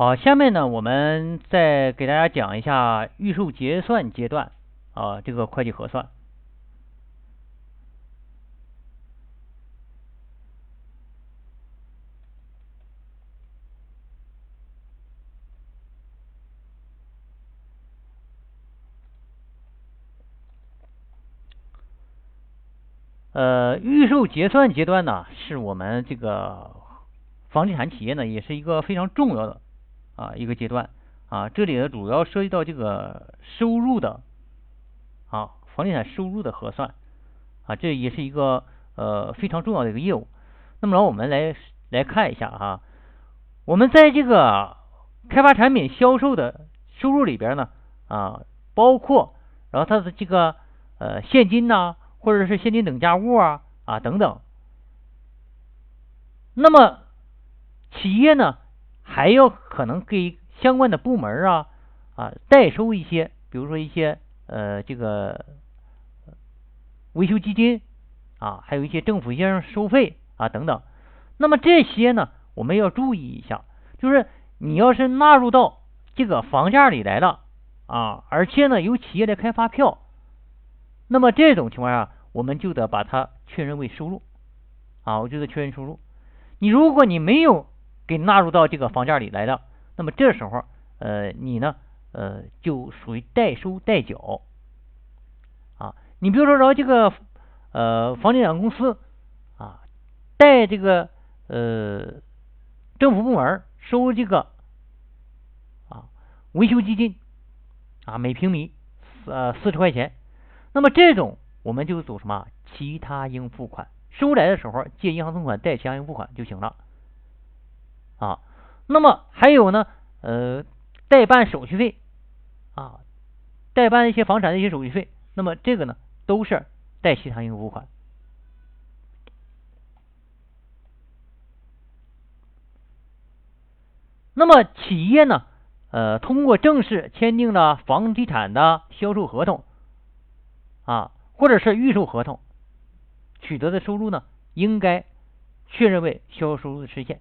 好，下面呢，我们再给大家讲一下预售结算阶段啊，这个会计核算。呃，预售结算阶段呢，是我们这个房地产企业呢，也是一个非常重要的啊一个阶段啊。这里呢，主要涉及到这个收入的啊，房地产收入的核算啊，这也是一个呃非常重要的一个业务。那么，让我们来来看一下哈，我们在这个开发产品销售的收入里边呢啊，包括然后它的这个呃现金呐。或者是现金等价物啊啊等等，那么企业呢还有可能给相关的部门啊啊代收一些，比如说一些呃这个维修基金啊，还有一些政府一些收费啊等等。那么这些呢，我们要注意一下，就是你要是纳入到这个房价里来了啊，而且呢由企业来开发票。那么这种情况下，我们就得把它确认为收入啊，我就得确认收入。你如果你没有给纳入到这个房价里来的，那么这时候呃你呢呃就属于代收代缴啊。你比如说，然后这个呃房地产公司啊代这个呃政府部门收这个啊维修基金啊每平米呃四十块钱。那么这种我们就走什么其他应付款，收来的时候借银行存款贷其他应付款就行了啊。那么还有呢，呃，代办手续费啊，代办一些房产的一些手续费，那么这个呢都是贷其他应付款。那么企业呢，呃，通过正式签订了房地产的销售合同。啊，或者是预售合同取得的收入呢，应该确认为销售收入的实现。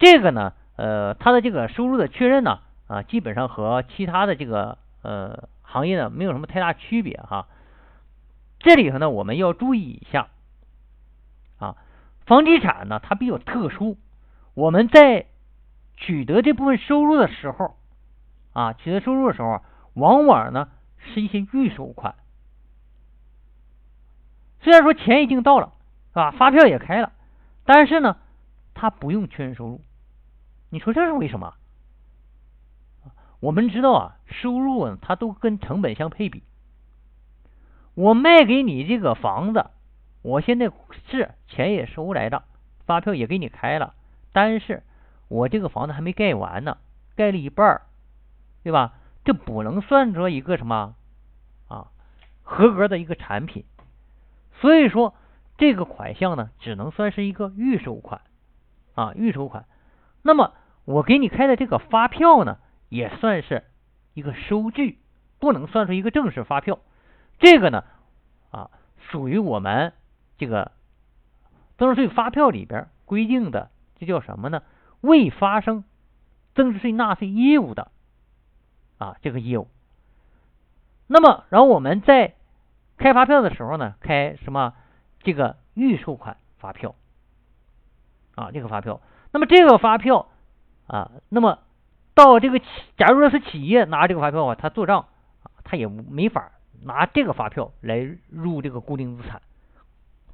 这个呢，呃，它的这个收入的确认呢，啊，基本上和其他的这个呃行业呢没有什么太大区别哈。这里头呢，我们要注意一下啊，房地产呢它比较特殊，我们在取得这部分收入的时候啊，取得收入的时候，往往呢。是一些预收款，虽然说钱已经到了，是吧？发票也开了，但是呢，他不用确认收入。你说这是为什么？我们知道啊，收入它都跟成本相配比。我卖给你这个房子，我现在是钱也收来了，发票也给你开了，但是我这个房子还没盖完呢，盖了一半儿对吧？这不能算作一个什么啊合格的一个产品，所以说这个款项呢，只能算是一个预收款啊预收款。那么我给你开的这个发票呢，也算是一个收据，不能算出一个正式发票。这个呢啊属于我们这个增值税发票里边规定的，这叫什么呢？未发生增值税纳税义务的。啊，这个业务。那么，然后我们在开发票的时候呢，开什么这个预收款发票啊，这个发票。那么这个发票啊，那么到这个企，假如说是企业拿这个发票啊，他做账啊，他也没法拿这个发票来入这个固定资产，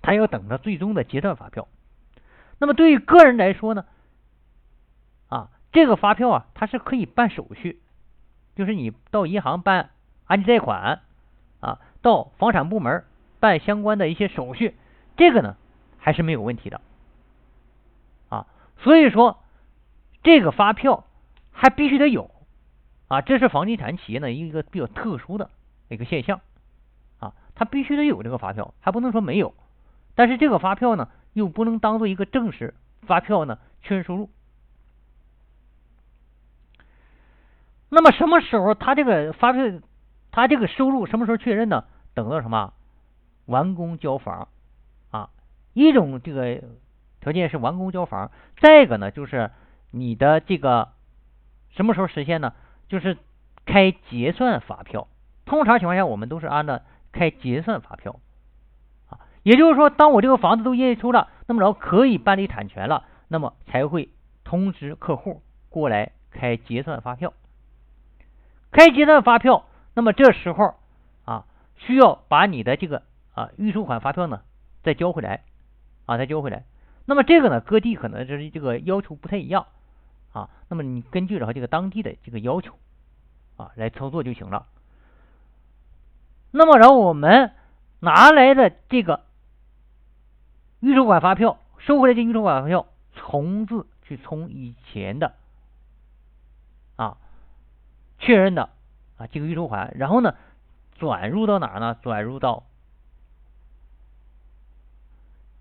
他要等着最终的结算发票。那么对于个人来说呢，啊，这个发票啊，它是可以办手续。就是你到银行办按揭贷款啊，到房产部门办相关的一些手续，这个呢还是没有问题的啊。所以说这个发票还必须得有啊，这是房地产企业的一个比较特殊的一个现象啊，它必须得有这个发票，还不能说没有。但是这个发票呢，又不能当做一个正式发票呢确认收入。那么什么时候他这个发票，他这个收入什么时候确认呢？等到什么完工交房啊？一种这个条件是完工交房，再一个呢就是你的这个什么时候实现呢？就是开结算发票。通常情况下，我们都是按照开结算发票啊，也就是说，当我这个房子都验收了，那么然后可以办理产权了，那么才会通知客户过来开结算发票。开结算发票，那么这时候啊，需要把你的这个啊预收款发票呢再交回来啊，再交回来。那么这个呢，各地可能就是这个要求不太一样啊。那么你根据然后这个当地的这个要求啊来操作就行了。那么，然后我们拿来的这个预收款发票，收回来这预收款发票，从字去从以前的啊确认的啊这个预收款，然后呢转入到哪儿呢？转入到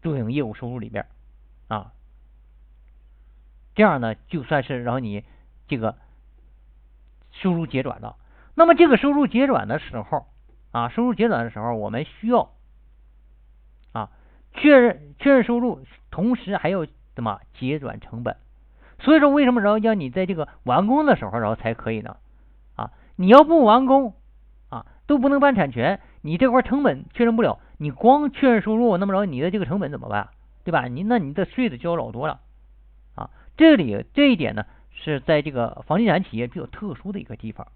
对应业务收入里边，这样呢就算是然后你这个收入结转了。那么这个收入结转的时候。啊，收入结转的时候，我们需要啊确认确认收入，同时还要怎么结转成本？所以说，为什么然后要你在这个完工的时候然后才可以呢？啊，你要不完工啊，都不能办产权，你这块成本确认不了，你光确认收入，那么着你的这个成本怎么办？对吧？你那你的税得交老多了。这里这一点呢，是在这个房地产企业比较特殊的一个地方。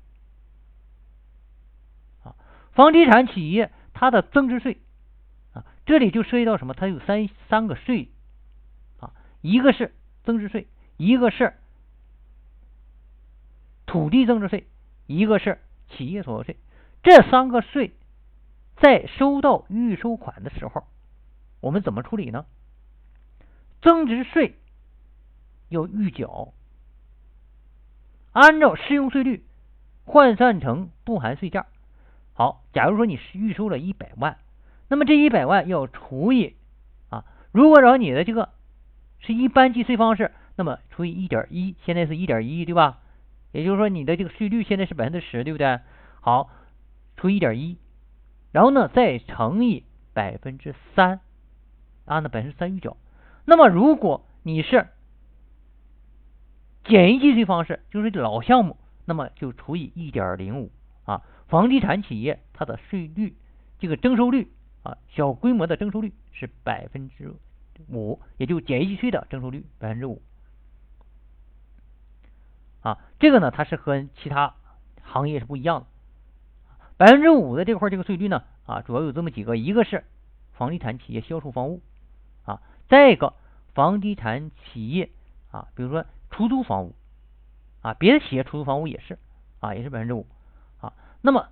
啊房地产企业它的增值税啊，这里就涉及到什么？它有三三个税啊，一个是增值税，一个是土地增值税，一个是企业所得税。这三个税在收到预收款的时候，我们怎么处理呢？增值税要预缴，按照适用税率换算成不含税价。好，假如说你是预收了一百万，那么这一百万要除以啊，如果说你的这个是一般计税方式，那么除以一点一，现在是一点一，对吧？也就是说你的这个税率现在是百分之十，对不对？好，除一点一，然后呢再乘以百分之三，按照百分之三预缴。那么如果你是简易计税方式，就是老项目，那么就除以一点零五啊。房地产企业它的税率，这个征收率啊，小规模的征收率是百分之五，也就简易计税的征收率百分之五啊。这个呢，它是和其他行业是不一样的。百分之五的这块这个税率呢啊，主要有这么几个，一个是房地产企业销售房屋啊，再一个房地产企业啊，比如说出租房屋啊，别的企业出租房屋也是啊，也是百分之五啊。那么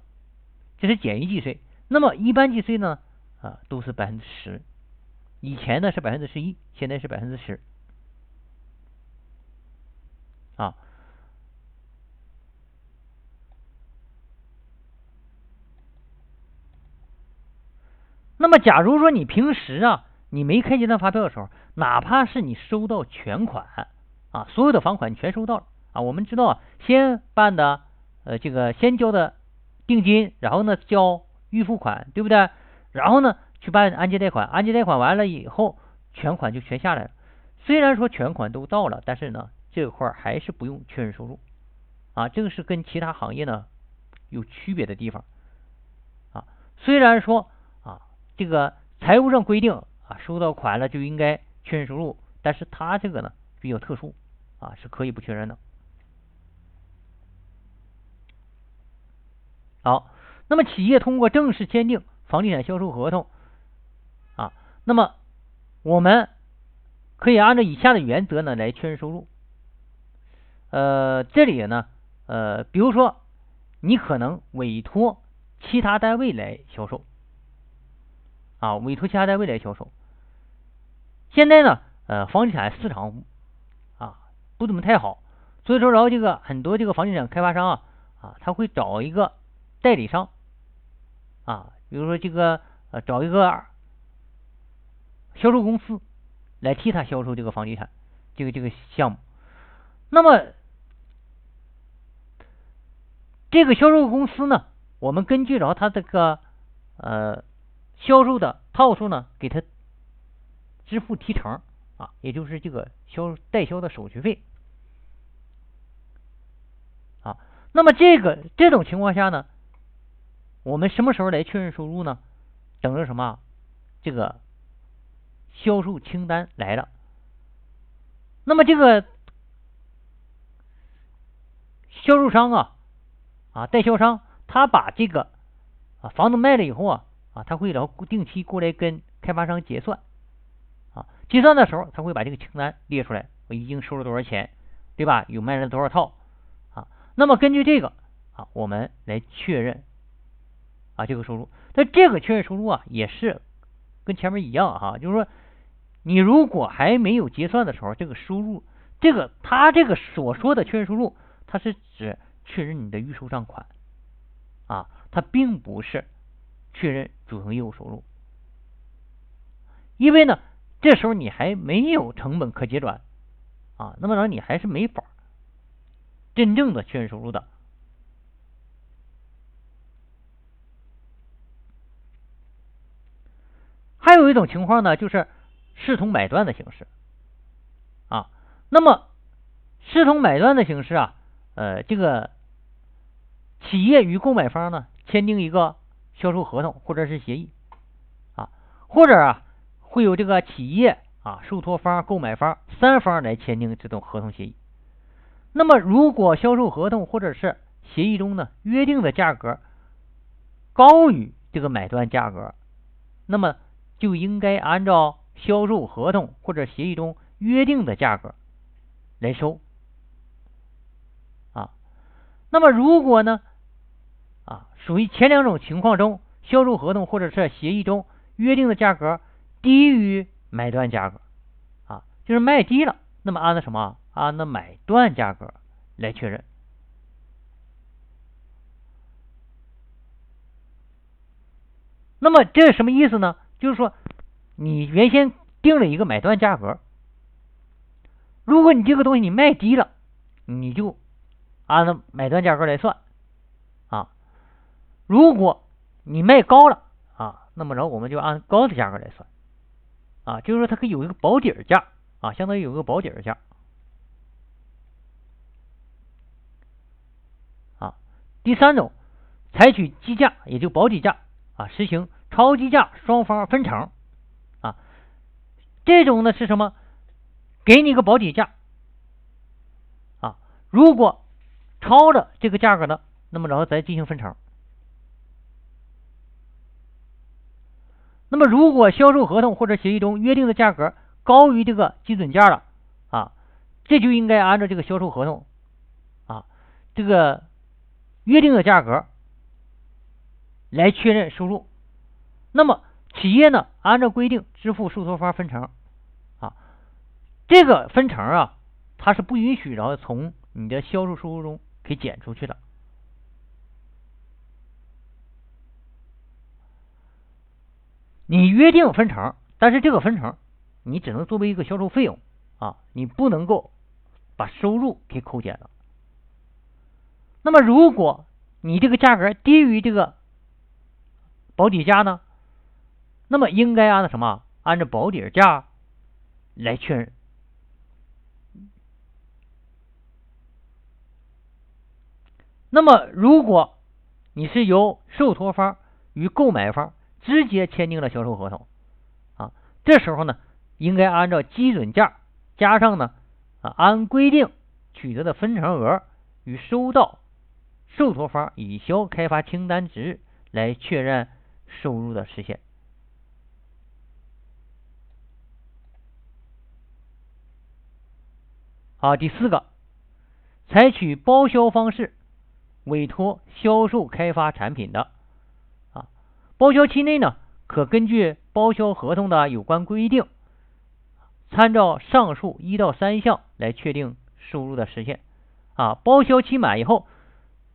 这是简易计税，那么一般计税呢？啊，都是百分之十。以前呢是百分之十一，现在是百分之十。啊，那么假如说你平时啊，你没开结算发票的时候，哪怕是你收到全款啊，所有的房款全收到了啊，我们知道啊，先办的呃这个先交的。定金，然后呢交预付款，对不对？然后呢去办按揭贷款，按揭贷款完了以后，全款就全下来了。虽然说全款都到了，但是呢这块还是不用确认收入啊。这个是跟其他行业呢有区别的地方啊。虽然说啊这个财务上规定啊收到款了就应该确认收入，但是它这个呢比较特殊啊是可以不确认的。好，那么企业通过正式签订房地产销售合同啊，那么我们可以按照以下的原则呢来确认收入。呃，这里呢，呃，比如说你可能委托其他单位来销售啊，委托其他单位来销售。现在呢，呃，房地产市场不怎么太好，所以说然后这个很多这个房地产开发商啊啊，他会找一个。代理商啊，比如说这个呃，找一个销售公司来替他销售这个房地产这个这个项目。那么这个销售公司呢，我们根据着他这个呃销售的套数呢，给他支付提成啊，也就是这个销代销的手续费啊那么这个这种情况下呢，我们什么时候来确认收入呢？等着什么？这个销售清单来了。那么这个销售商啊，啊，代销商，他把这个啊房子卖了以后啊，啊，他会然后定期过来跟开发商结算，结算的时候他会把这个清单列出来，我已经收了多少钱，对吧？有卖了多少套，啊，那么根据这个啊，我们来确认啊这个收入。那这个确认收入啊，也是跟前面一样哈，就是说。你如果还没有结算的时候，这个收入，这个他这个所说的确认收入，它是指确认你的预收账款啊，它并不是确认主营业务收入，因为呢，这时候你还没有成本可结转啊，那么呢，你还是没法真正的确认收入的。还有一种情况呢，就是。视同买断的形式啊，那么视同买断的形式啊，呃，这个企业与购买方呢签订一个销售合同或者是协议啊，或者啊会有这个企业啊受托方、购买方三方来签订这种合同协议。那么如果销售合同或者是协议中呢约定的价格高于这个买断价格，那么就应该按照。销售合同或者协议中约定的价格来收啊，那么如果呢啊属于前两种情况中，销售合同或者是协议中约定的价格低于买断价格啊，就是卖低了，那么按照什么？按照买断价格来确认。那么这什么意思呢？就是说。你原先定了一个买断价格，如果你这个东西你卖低了，你就按照买断价格来算啊；如果你卖高了啊，那么然后我们就按高的价格来算啊，就是说它可以有一个保底价啊，相当于有一个保底价啊。第三种，采取基价，也就保底价啊，实行超基价双方分成啊。这种呢是什么？给你一个保底价啊，如果超了这个价格呢，那么然后再进行分成。那么如果销售合同或者协议中约定的价格高于这个基准价了啊，这就应该按照这个销售合同啊这个约定的价格来确认收入。那么企业呢，按照规定支付受托方分成。啊这个分成啊，它是不允许然后从你的销售收入中给减出去的。你约定分成，但是这个分成你只能作为一个销售费用啊，你不能够把收入给扣减了。那么如果你这个价格低于这个保底价呢，那么应该按照什么？按照保底价来确认。那么，如果你是由受托方与购买方直接签订了销售合同啊，这时候呢，应该按照基准价加上呢啊按规定取得的分成额与收到受托方已销开发清单值来确认收入的实现。好，第四个，采取包销方式。委托销售开发产品的，包销期内呢，可根据包销合同的有关规定，参照上述一到三项来确定收入的实现啊。包销期满以后，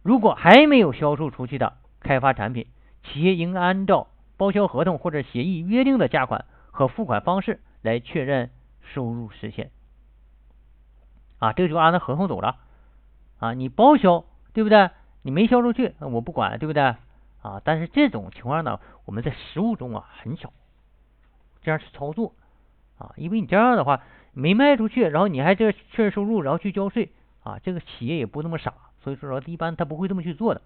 如果还没有销售出去的开发产品，企业应按照包销合同或者协议约定的价款和付款方式来确认收入实现啊。这个就按照合同走了啊，你包销对不对？你没销出去，我不管，对不对啊？但是这种情况呢，我们在实务中啊很少这样去操作啊，因为你这样的话没卖出去，然后你还这确认收入，然后去交税啊，这个企业也不那么傻，所以说一般他不会这么去做的。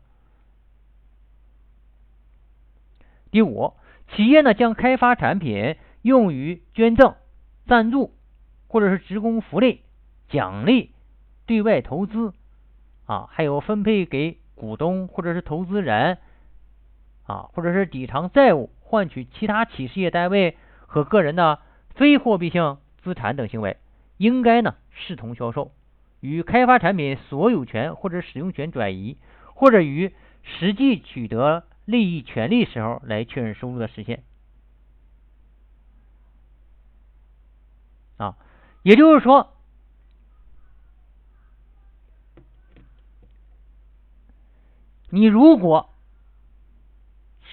第五，企业呢将开发产品用于捐赠、赞助，或者是职工福利、奖励、对外投资啊，还有分配给股东或者是投资人啊，或者是抵偿债务、换取其他企事业单位和个人的非货币性资产等行为，应该呢视同销售，与开发产品所有权或者使用权转移，或者与实际取得。利益权利时候来确认收入的实现啊，也就是说，你如果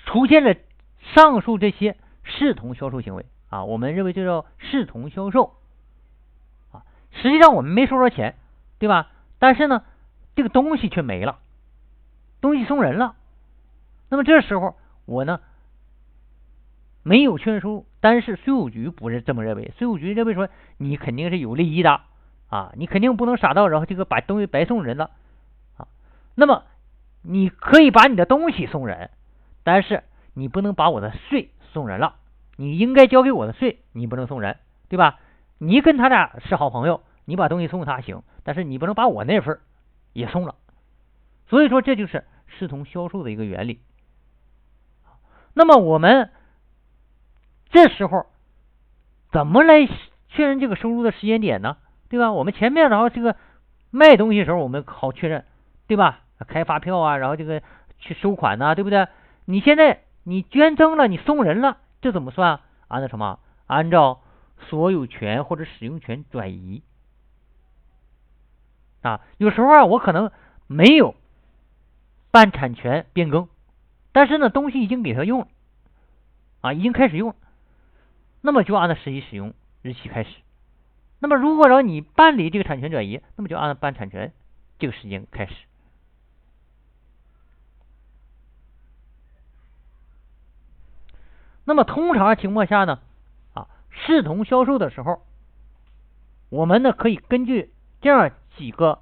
出现了上述这些视同销售行为啊，我们认为这叫视同销售啊。实际上我们没收着钱，对吧？但是呢，这个东西却没了，东西送人了。那么这时候我呢没有确认收入，但是税务局不是这么认为，税务局认为说你肯定是有利益的啊，你肯定不能傻到然后这个把东西白送人了啊。那么你可以把你的东西送人，但是你不能把我的税送人了，你应该交给我的税你不能送人，对吧？你跟他俩是好朋友，你把东西送他行，但是你不能把我那份也送了。所以说这就是视同销售的一个原理。那么我们这时候怎么来确认这个收入的时间点呢？对吧？我们前面然后这个卖东西的时候，我们好确认，对吧？开发票啊，然后这个去收款呐，对不对？你现在你捐赠了，你送人了，这怎么算？按照什么？按照所有权或者使用权转移啊。有时候啊，我可能没有办产权变更。但是呢，东西已经给他用了，啊，已经开始用，那么就按照实际使用日期开始。那么如果说你办理这个产权转移，那么就按照办产权这个时间开始。那么通常情况下呢，啊，视同销售的时候，我们呢可以根据这样几个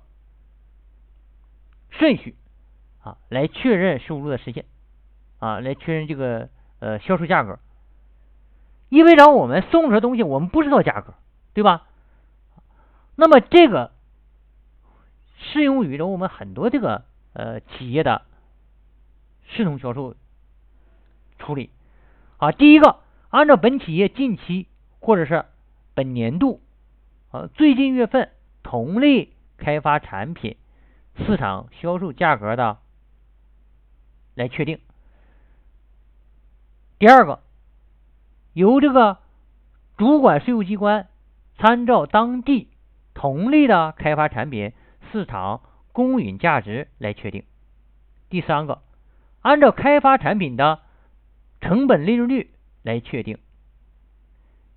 顺序啊来确认收入的实现。啊，来确认这个呃销售价格，意味着我们送出的东西我们不知道价格，对吧？那么这个适用于我们很多这个呃企业的视同销售处理啊。第一个，按照本企业近期或者是本年度啊最近月份同类开发产品市场销售价格的来确定。第二个，由这个主管税务机关参照当地同类的开发产品市场公允价值来确定。第三个，按照开发产品的成本利润率来确定。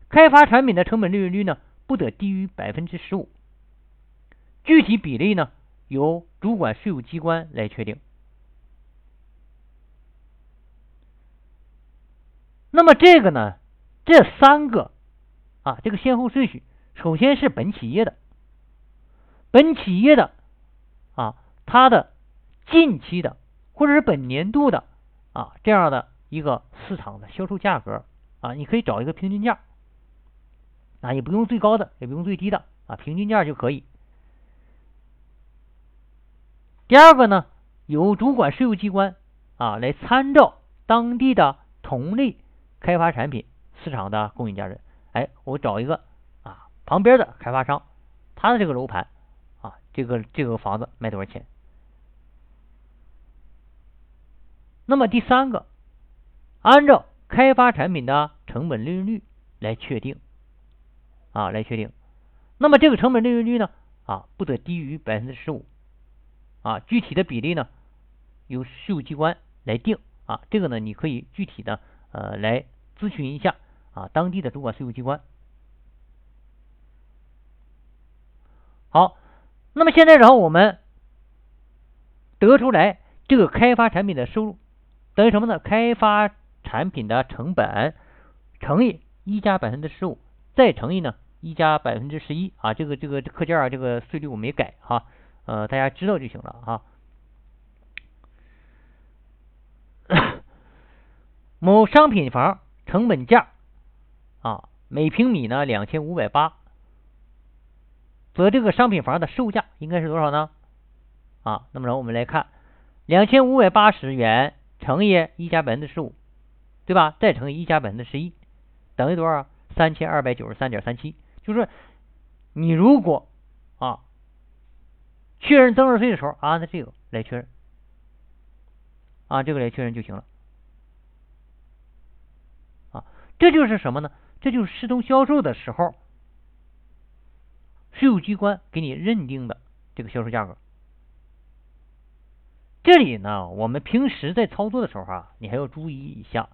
开发产品的成本利润率呢，不得低于百分之十五，具体比例呢，由主管税务机关来确定。那么这个呢，这三个啊，这个先后顺序，首先是本企业的，本企业的啊，它的近期的或者是本年度的啊这样的一个市场的销售价格啊，你可以找一个平均价啊，也不用最高的，也不用最低的啊，平均价就可以。第二个呢，由主管税务机关啊来参照当地的同类。开发产品市场的供应价值，哎，我找一个啊旁边的开发商，他的这个楼盘啊，这个这个房子卖多少钱？那么第三个，按照开发产品的成本利润率来确定啊，来确定。那么这个成本利润率呢啊，不得低于百分之十五啊，具体的比例呢由税务机关来定啊，这个呢你可以具体的呃来。咨询一下啊，当地的主管税务机关。好，那么现在然后我们得出来这个开发产品的收入等于什么呢？开发产品的成本乘以一加百分之十五，再乘以呢一加百分之十一啊。这个这个课件啊，这个税率我没改哈，呃，大家知道就行了哈。某商品房成本价啊每平米呢两千五百八，则这个商品房的售价应该是多少呢？啊，那么让我们来看两千五百八十元乘以一加百分之十五。对吧？再乘以一加百分之十一，等于多少？三千二百九十三点三七。就是你如果啊确认增值税的时候，按照这个来确认，啊，这个来确认就行了。啊，这就是什么呢？这就是视同销售的时候，税务机关给你认定的这个销售价格。这里呢，我们平时在操作的时候啊，你还要注意一下，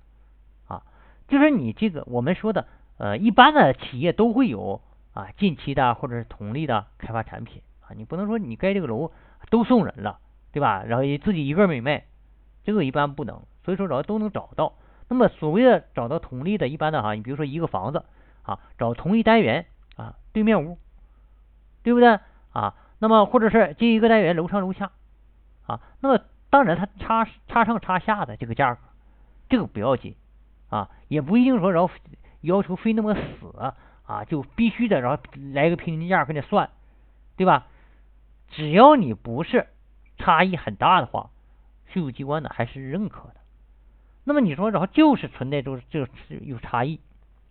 就是你这个我们说的呃，一般的企业都会有啊近期的或者是同类的开发产品啊，你不能说你盖这个楼都送人了，对吧？然后自己一个没卖，这个一般不能，所以说找都能找到。那么所谓的找到同类的，一般的哈，你比如说一个房子啊，找同一单元啊，对面屋，对不对啊？那么或者是这一个单元楼上楼下。啊，那么当然，它差差上差下的这个价格，这个不要紧啊，也不一定说然后要求非那么死啊，就必须的，然后来个平均价给你算，对吧？只要你不是差异很大的话，税务机关呢还是认可的。那么你说，然后就是存在就是就是有差异，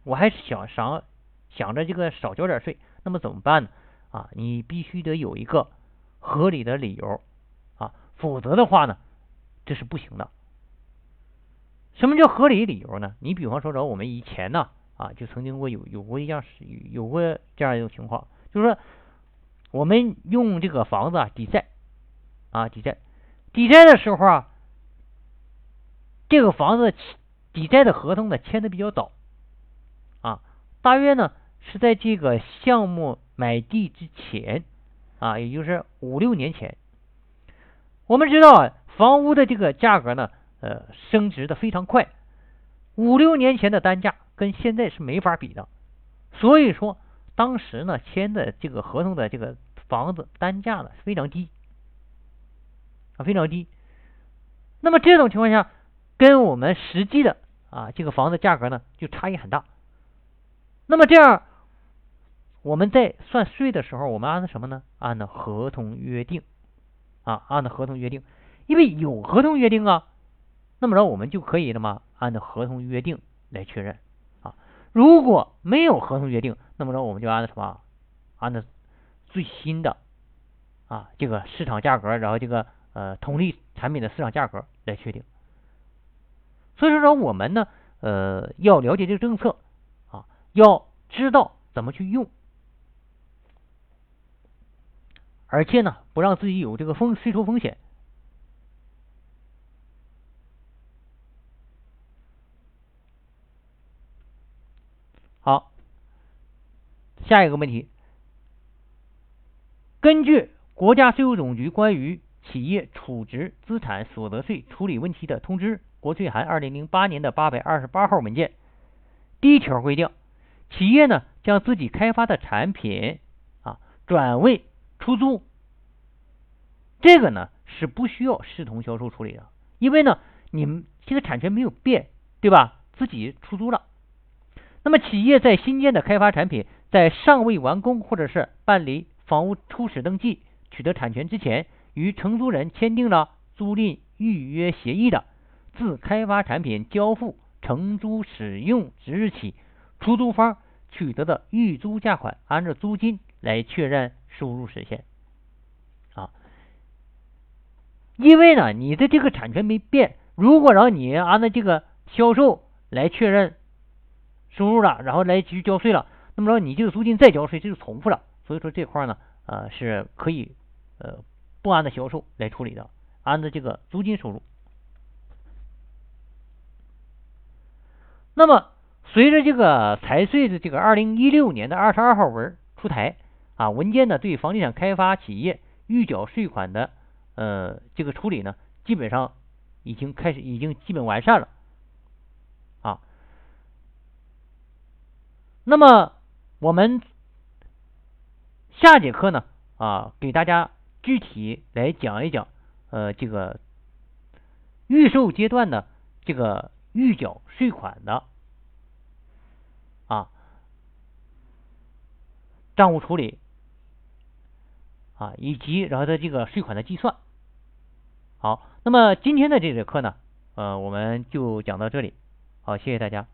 我还是想想想着这个少交点税，那么怎么办呢？啊，你必须得有一个合理的理由啊。否则的话呢，这是不行的。什么叫合理理由呢？你比方说，着我们以前呢，啊，就曾经过有有过一样有过这样一种情况，就是说，我们用这个房子啊抵债，啊抵债，抵债的时候啊，这个房子抵债的合同呢签的比较早，啊，大约呢是在这个项目买地之前，啊，也就是五六年前。我们知道啊，房屋的这个价格呢，呃，升值的非常快。五六年前的单价跟现在是没法比的，所以说当时呢签的这个合同的这个房子单价呢非常低啊，非常低。那么这种情况下，跟我们实际的啊这个房子价格呢就差异很大。那么这样我们在算税的时候，我们按照什么呢？按照合同约定。啊，按照合同约定，因为有合同约定啊，那么着我们就可以那么，按照合同约定来确认啊。如果没有合同约定，那么着我们就按照什么？按照最新的啊这个市场价格，然后这个呃同类产品的市场价格来确定。所以说说我们呢，呃，要了解这个政策啊，要知道怎么去用。而且呢，不让自己有这个风税收风险。好，下一个问题，根据国家税务总局关于企业处置资产所得税处理问题的通知（国税函二零零八年的八百二十八号文件），第一条规定，企业呢将自己开发的产品啊转为。出租，这个呢是不需要视同销售处理的，因为呢你们这个产权没有变，对吧？自己出租了。那么企业在新建的开发产品在尚未完工或者是办理房屋初始登记、取得产权之前，与承租人签订了租赁预约协议的，自开发产品交付承租使用之日起，出租方取得的预租价款，按照租金来确认。收入实现啊，因为呢，你的这个产权没变，如果让你按照这个销售来确认收入了，然后来去交税了，那么说你这个租金再交税，这就重复了。所以说这块呢，呃，是可以呃不按照销售来处理的，按照这个租金收入。那么随着这个财税的这个二零一六年的二十二号文出台。啊，文件呢对房地产开发企业预缴税款的呃这个处理呢，基本上已经开始，已经基本完善了啊。那么我们下节课呢啊，给大家具体来讲一讲呃这个预售阶段的这个预缴税款的啊账务处理啊，以及然后的这个税款的计算。好，那么今天的这节课呢，呃，我们就讲到这里。好，谢谢大家。